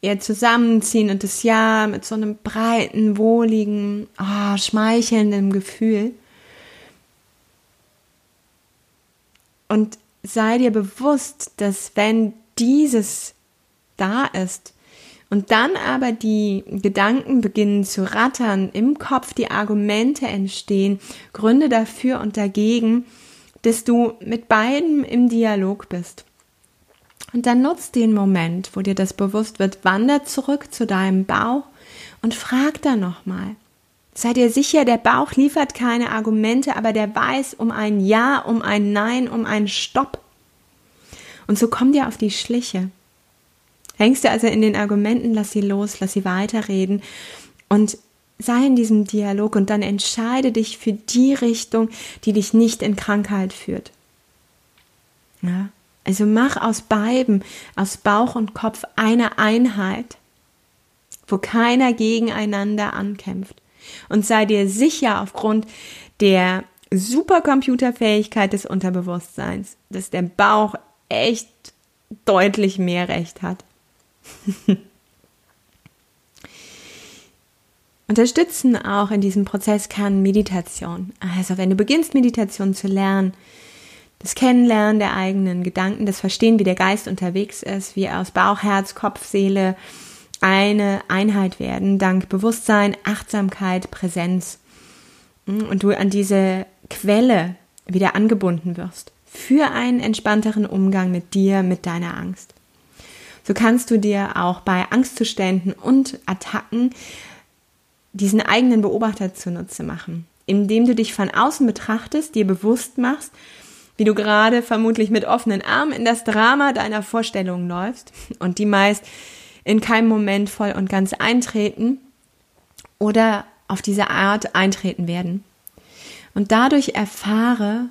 eher zusammenziehen und das Ja mit so einem breiten, wohligen, oh, schmeichelnden Gefühl. Und sei dir bewusst, dass wenn dieses da ist, und dann aber die Gedanken beginnen zu rattern, im Kopf die Argumente entstehen, Gründe dafür und dagegen, dass du mit beiden im Dialog bist. Und dann nutzt den Moment, wo dir das bewusst wird, wander zurück zu deinem Bauch und frag da nochmal. Sei dir sicher, der Bauch liefert keine Argumente, aber der weiß um ein Ja, um ein Nein, um ein Stopp. Und so komm dir auf die Schliche. Hängst du also in den Argumenten, lass sie los, lass sie weiterreden und sei in diesem Dialog und dann entscheide dich für die Richtung, die dich nicht in Krankheit führt. Ja? Also mach aus beiden, aus Bauch und Kopf eine Einheit, wo keiner gegeneinander ankämpft. Und sei dir sicher aufgrund der Supercomputerfähigkeit des Unterbewusstseins, dass der Bauch echt deutlich mehr Recht hat. Unterstützen auch in diesem Prozess kann Meditation. Also wenn du beginnst, Meditation zu lernen, das Kennenlernen der eigenen Gedanken, das Verstehen, wie der Geist unterwegs ist, wie aus Bauch, Herz, Kopf, Seele eine Einheit werden, dank Bewusstsein, Achtsamkeit, Präsenz. Und du an diese Quelle wieder angebunden wirst für einen entspannteren Umgang mit dir, mit deiner Angst. So kannst du dir auch bei Angstzuständen und Attacken diesen eigenen Beobachter zunutze machen, indem du dich von außen betrachtest, dir bewusst machst, wie du gerade vermutlich mit offenen Armen in das Drama deiner Vorstellungen läufst und die meist in keinem Moment voll und ganz eintreten oder auf diese Art eintreten werden. Und dadurch erfahre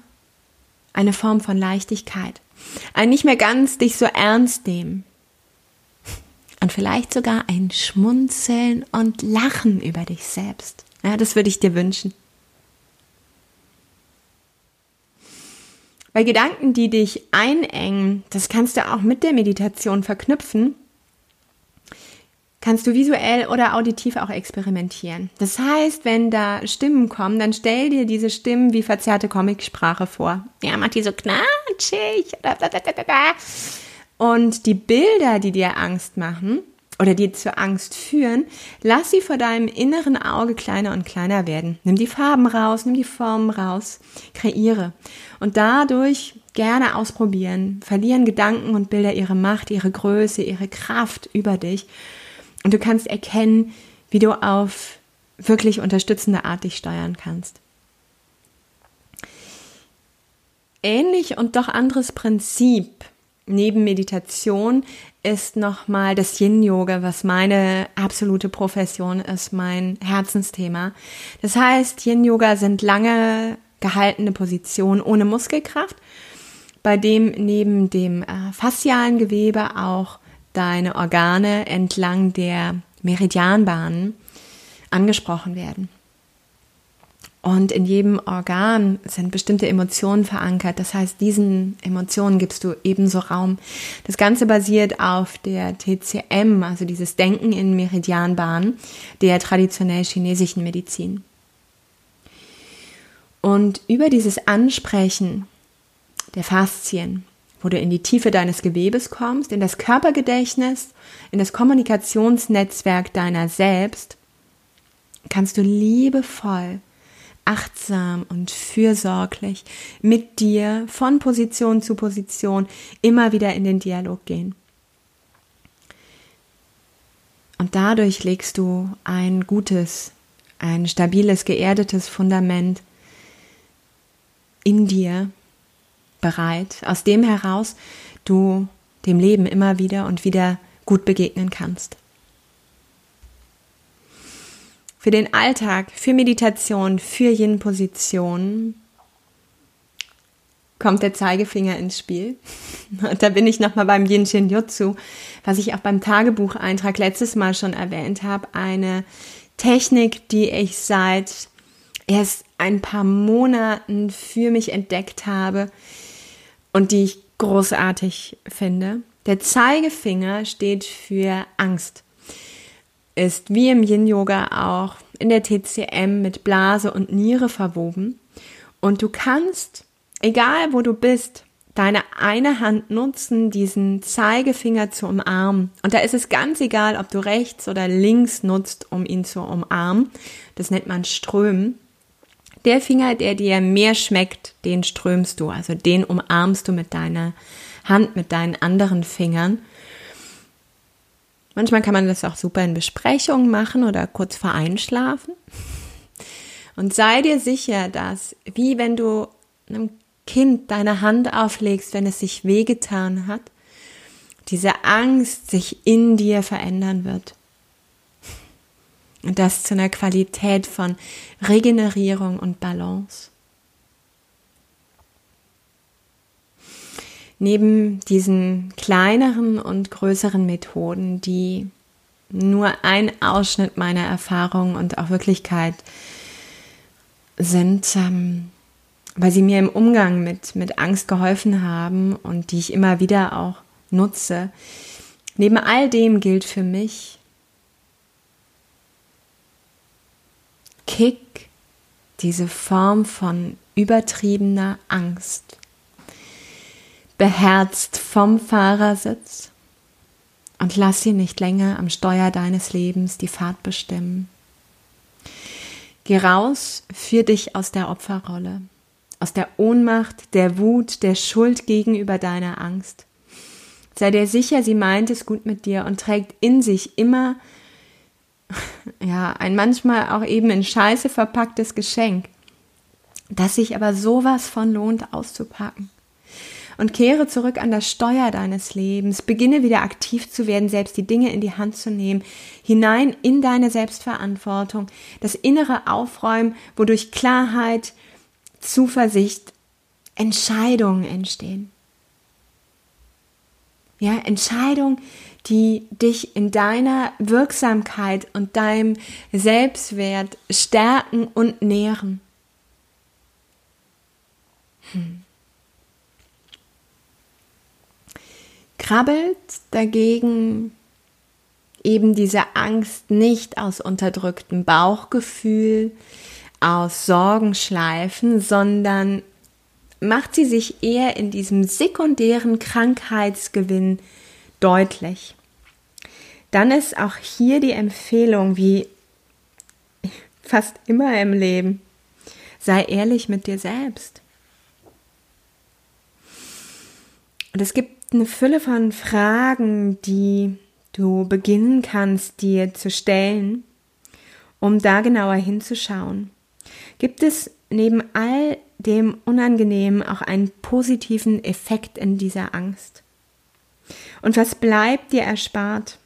eine Form von Leichtigkeit, ein nicht mehr ganz dich so ernst nehmen, und vielleicht sogar ein Schmunzeln und Lachen über dich selbst. Ja, das würde ich dir wünschen. Bei Gedanken, die dich einengen, das kannst du auch mit der Meditation verknüpfen, kannst du visuell oder auditiv auch experimentieren. Das heißt, wenn da Stimmen kommen, dann stell dir diese Stimmen wie verzerrte Comicsprache vor. Ja, mach die so knatschig. Und die Bilder, die dir Angst machen oder die zur Angst führen, lass sie vor deinem inneren Auge kleiner und kleiner werden. Nimm die Farben raus, nimm die Formen raus, kreiere. Und dadurch gerne ausprobieren, verlieren Gedanken und Bilder ihre Macht, ihre Größe, ihre Kraft über dich. Und du kannst erkennen, wie du auf wirklich unterstützende Art dich steuern kannst. Ähnlich und doch anderes Prinzip neben Meditation ist nochmal das Yin-Yoga, was meine absolute Profession ist, mein Herzensthema. Das heißt, Yin-Yoga sind lange gehaltene Positionen ohne Muskelkraft, bei dem neben dem äh, faszialen Gewebe auch deine Organe entlang der Meridianbahnen angesprochen werden. Und in jedem Organ sind bestimmte Emotionen verankert. Das heißt, diesen Emotionen gibst du ebenso Raum. Das Ganze basiert auf der TCM, also dieses Denken in Meridianbahnen der traditionell chinesischen Medizin. Und über dieses Ansprechen der Faszien, wo du in die Tiefe deines Gewebes kommst, in das Körpergedächtnis, in das Kommunikationsnetzwerk deiner selbst, kannst du liebevoll achtsam und fürsorglich mit dir von Position zu Position immer wieder in den Dialog gehen. Und dadurch legst du ein gutes, ein stabiles, geerdetes Fundament in dir bereit, aus dem heraus du dem Leben immer wieder und wieder gut begegnen kannst für den Alltag, für Meditation, für Yin-Position kommt der Zeigefinger ins Spiel. Und da bin ich nochmal beim Yin Shin Jutsu, was ich auch beim Tagebucheintrag letztes Mal schon erwähnt habe. Eine Technik, die ich seit erst ein paar Monaten für mich entdeckt habe und die ich großartig finde. Der Zeigefinger steht für Angst. Ist wie im Yin-Yoga auch in der TCM mit Blase und Niere verwoben. Und du kannst, egal wo du bist, deine eine Hand nutzen, diesen Zeigefinger zu umarmen. Und da ist es ganz egal, ob du rechts oder links nutzt, um ihn zu umarmen. Das nennt man Strömen. Der Finger, der dir mehr schmeckt, den strömst du. Also den umarmst du mit deiner Hand, mit deinen anderen Fingern. Manchmal kann man das auch super in Besprechungen machen oder kurz vor Einschlafen. Und sei dir sicher, dass, wie wenn du einem Kind deine Hand auflegst, wenn es sich wehgetan hat, diese Angst sich in dir verändern wird. Und das zu einer Qualität von Regenerierung und Balance. Neben diesen kleineren und größeren Methoden, die nur ein Ausschnitt meiner Erfahrung und auch Wirklichkeit sind, ähm, weil sie mir im Umgang mit, mit Angst geholfen haben und die ich immer wieder auch nutze. Neben all dem gilt für mich, Kick diese Form von übertriebener Angst. Beherzt vom Fahrersitz und lass sie nicht länger am Steuer deines Lebens die Fahrt bestimmen. Geh raus, führ dich aus der Opferrolle aus der Ohnmacht, der Wut, der Schuld gegenüber deiner Angst. Sei dir sicher, sie meint es gut mit dir und trägt in sich immer, ja, ein manchmal auch eben in Scheiße verpacktes Geschenk, das sich aber sowas von lohnt auszupacken. Und kehre zurück an das Steuer deines Lebens, beginne wieder aktiv zu werden, selbst die Dinge in die Hand zu nehmen, hinein in deine Selbstverantwortung, das innere Aufräumen, wodurch Klarheit, Zuversicht Entscheidungen entstehen. Ja, Entscheidungen, die dich in deiner Wirksamkeit und deinem Selbstwert stärken und nähren. Hm. Krabbelt dagegen eben diese Angst nicht aus unterdrücktem Bauchgefühl, aus Sorgenschleifen, sondern macht sie sich eher in diesem sekundären Krankheitsgewinn deutlich. Dann ist auch hier die Empfehlung, wie fast immer im Leben, sei ehrlich mit dir selbst. Und es gibt eine Fülle von Fragen, die du beginnen kannst, dir zu stellen, um da genauer hinzuschauen. Gibt es neben all dem Unangenehmen auch einen positiven Effekt in dieser Angst? Und was bleibt dir erspart?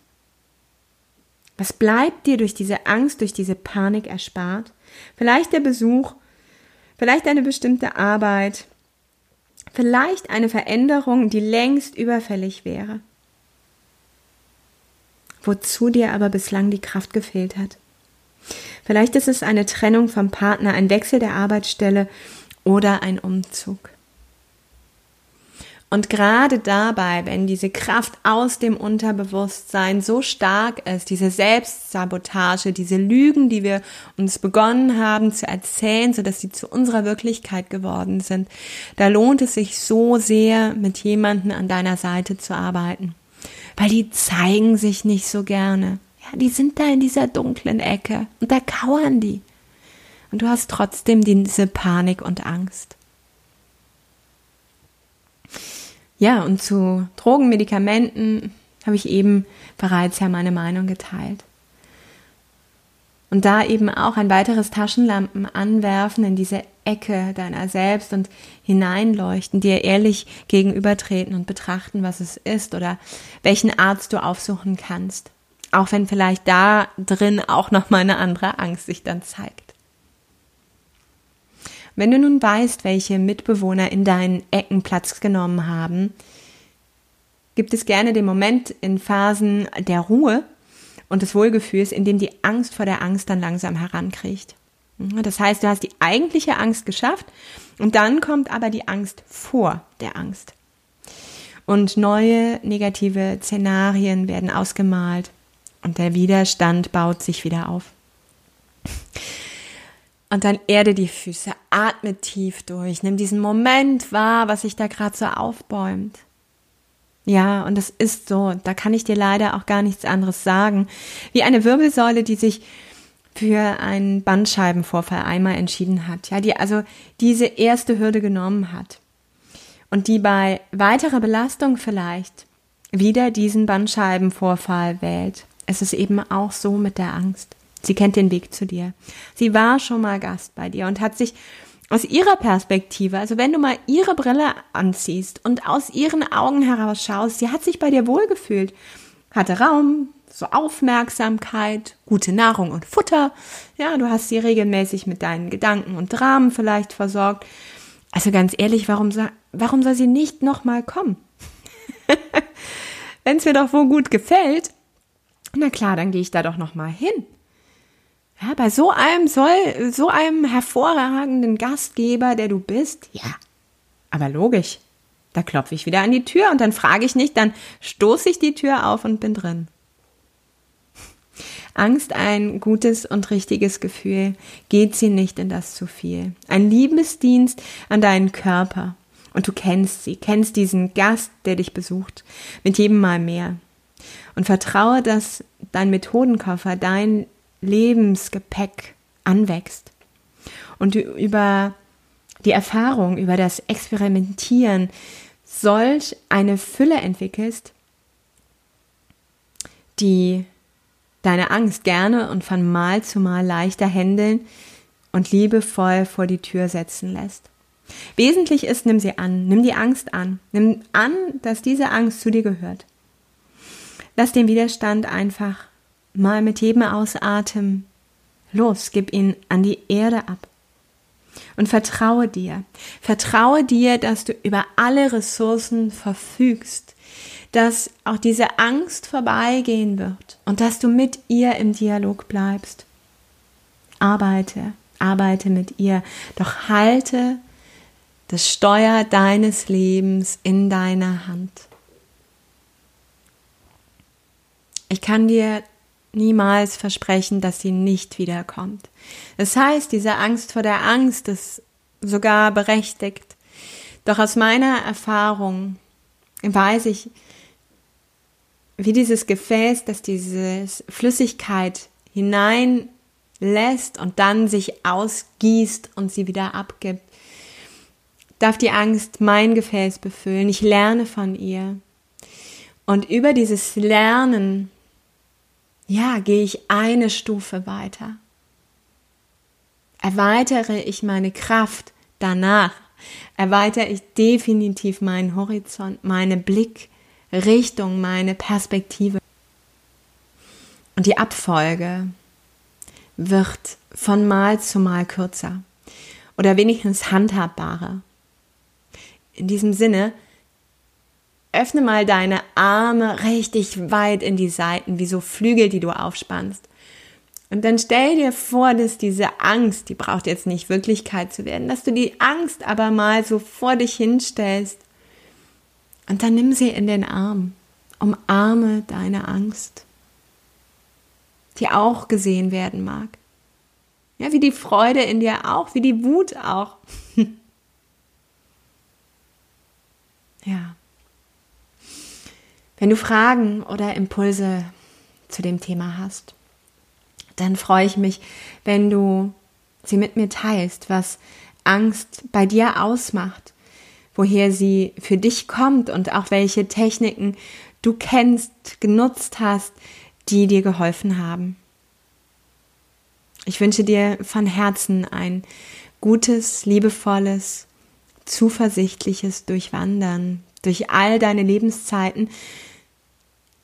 Was bleibt dir durch diese Angst, durch diese Panik erspart? Vielleicht der Besuch, vielleicht eine bestimmte Arbeit, vielleicht eine Veränderung, die längst überfällig wäre, wozu dir aber bislang die Kraft gefehlt hat. Vielleicht ist es eine Trennung vom Partner, ein Wechsel der Arbeitsstelle oder ein Umzug. Und gerade dabei, wenn diese Kraft aus dem Unterbewusstsein so stark ist, diese Selbstsabotage, diese Lügen, die wir uns begonnen haben zu erzählen, sodass sie zu unserer Wirklichkeit geworden sind, da lohnt es sich so sehr, mit jemandem an deiner Seite zu arbeiten. Weil die zeigen sich nicht so gerne. Ja, die sind da in dieser dunklen Ecke und da kauern die. Und du hast trotzdem diese Panik und Angst. Ja, und zu Drogen, Medikamenten habe ich eben bereits ja meine Meinung geteilt. Und da eben auch ein weiteres Taschenlampen anwerfen in diese Ecke deiner selbst und hineinleuchten, dir ehrlich gegenübertreten und betrachten, was es ist oder welchen Arzt du aufsuchen kannst. Auch wenn vielleicht da drin auch noch mal eine andere Angst sich dann zeigt. Wenn du nun weißt, welche Mitbewohner in deinen Ecken Platz genommen haben, gibt es gerne den Moment in Phasen der Ruhe und des Wohlgefühls, in dem die Angst vor der Angst dann langsam herankriecht. Das heißt, du hast die eigentliche Angst geschafft und dann kommt aber die Angst vor der Angst. Und neue negative Szenarien werden ausgemalt und der Widerstand baut sich wieder auf. Und dann erde die Füße, atme tief durch, nimm diesen Moment wahr, was sich da gerade so aufbäumt. Ja, und das ist so, da kann ich dir leider auch gar nichts anderes sagen, wie eine Wirbelsäule, die sich für einen Bandscheibenvorfall einmal entschieden hat, ja, die also diese erste Hürde genommen hat und die bei weiterer Belastung vielleicht wieder diesen Bandscheibenvorfall wählt. Es ist eben auch so mit der Angst. Sie kennt den Weg zu dir. Sie war schon mal Gast bei dir und hat sich aus ihrer Perspektive, also wenn du mal ihre Brille anziehst und aus ihren Augen heraus schaust, sie hat sich bei dir wohlgefühlt, hatte Raum, so Aufmerksamkeit, gute Nahrung und Futter. Ja, du hast sie regelmäßig mit deinen Gedanken und Dramen vielleicht versorgt. Also ganz ehrlich, warum, warum soll sie nicht nochmal kommen? Wenn es mir doch wohl gut gefällt, na klar, dann gehe ich da doch nochmal hin. Ja, bei so einem soll, so einem hervorragenden Gastgeber, der du bist, ja. Aber logisch. Da klopfe ich wieder an die Tür und dann frage ich nicht, dann stoße ich die Tür auf und bin drin. Angst ein gutes und richtiges Gefühl, geht sie nicht in das zu viel. Ein Liebesdienst an deinen Körper. Und du kennst sie, kennst diesen Gast, der dich besucht, mit jedem Mal mehr. Und vertraue, dass dein Methodenkoffer, dein Lebensgepäck anwächst. Und über die Erfahrung, über das Experimentieren solch eine Fülle entwickelst, die deine Angst gerne und von Mal zu Mal leichter händeln und liebevoll vor die Tür setzen lässt. Wesentlich ist, nimm sie an, nimm die Angst an, nimm an, dass diese Angst zu dir gehört. Lass den Widerstand einfach mal mit jedem Ausatmen los, gib ihn an die Erde ab. Und vertraue dir. Vertraue dir, dass du über alle Ressourcen verfügst, dass auch diese Angst vorbeigehen wird und dass du mit ihr im Dialog bleibst. Arbeite, arbeite mit ihr, doch halte das Steuer deines Lebens in deiner Hand. Ich kann dir niemals versprechen, dass sie nicht wiederkommt. Das heißt, diese Angst vor der Angst ist sogar berechtigt. Doch aus meiner Erfahrung weiß ich, wie dieses Gefäß, das diese Flüssigkeit hineinlässt und dann sich ausgießt und sie wieder abgibt, darf die Angst mein Gefäß befüllen. Ich lerne von ihr. Und über dieses Lernen ja, gehe ich eine Stufe weiter. Erweitere ich meine Kraft danach, erweitere ich definitiv meinen Horizont, meine Blickrichtung, meine Perspektive. Und die Abfolge wird von Mal zu Mal kürzer oder wenigstens handhabbarer. In diesem Sinne, öffne mal deine Arme richtig weit in die Seiten, wie so Flügel, die du aufspannst. Und dann stell dir vor, dass diese Angst, die braucht jetzt nicht Wirklichkeit zu werden, dass du die Angst aber mal so vor dich hinstellst. Und dann nimm sie in den Arm. Umarme deine Angst, die auch gesehen werden mag. Ja, wie die Freude in dir auch, wie die Wut auch. ja. Wenn du Fragen oder Impulse zu dem Thema hast, dann freue ich mich, wenn du sie mit mir teilst, was Angst bei dir ausmacht, woher sie für dich kommt und auch welche Techniken du kennst, genutzt hast, die dir geholfen haben. Ich wünsche dir von Herzen ein gutes, liebevolles, zuversichtliches Durchwandern durch all deine Lebenszeiten,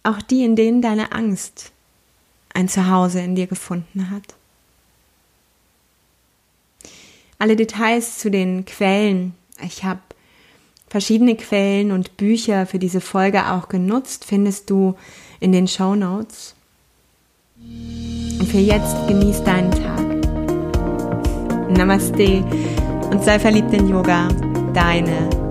auch die, in denen deine Angst ein Zuhause in dir gefunden hat. Alle Details zu den Quellen, ich habe verschiedene Quellen und Bücher für diese Folge auch genutzt, findest du in den Show Notes. Und für jetzt genieß deinen Tag. Namaste und sei verliebt in Yoga, deine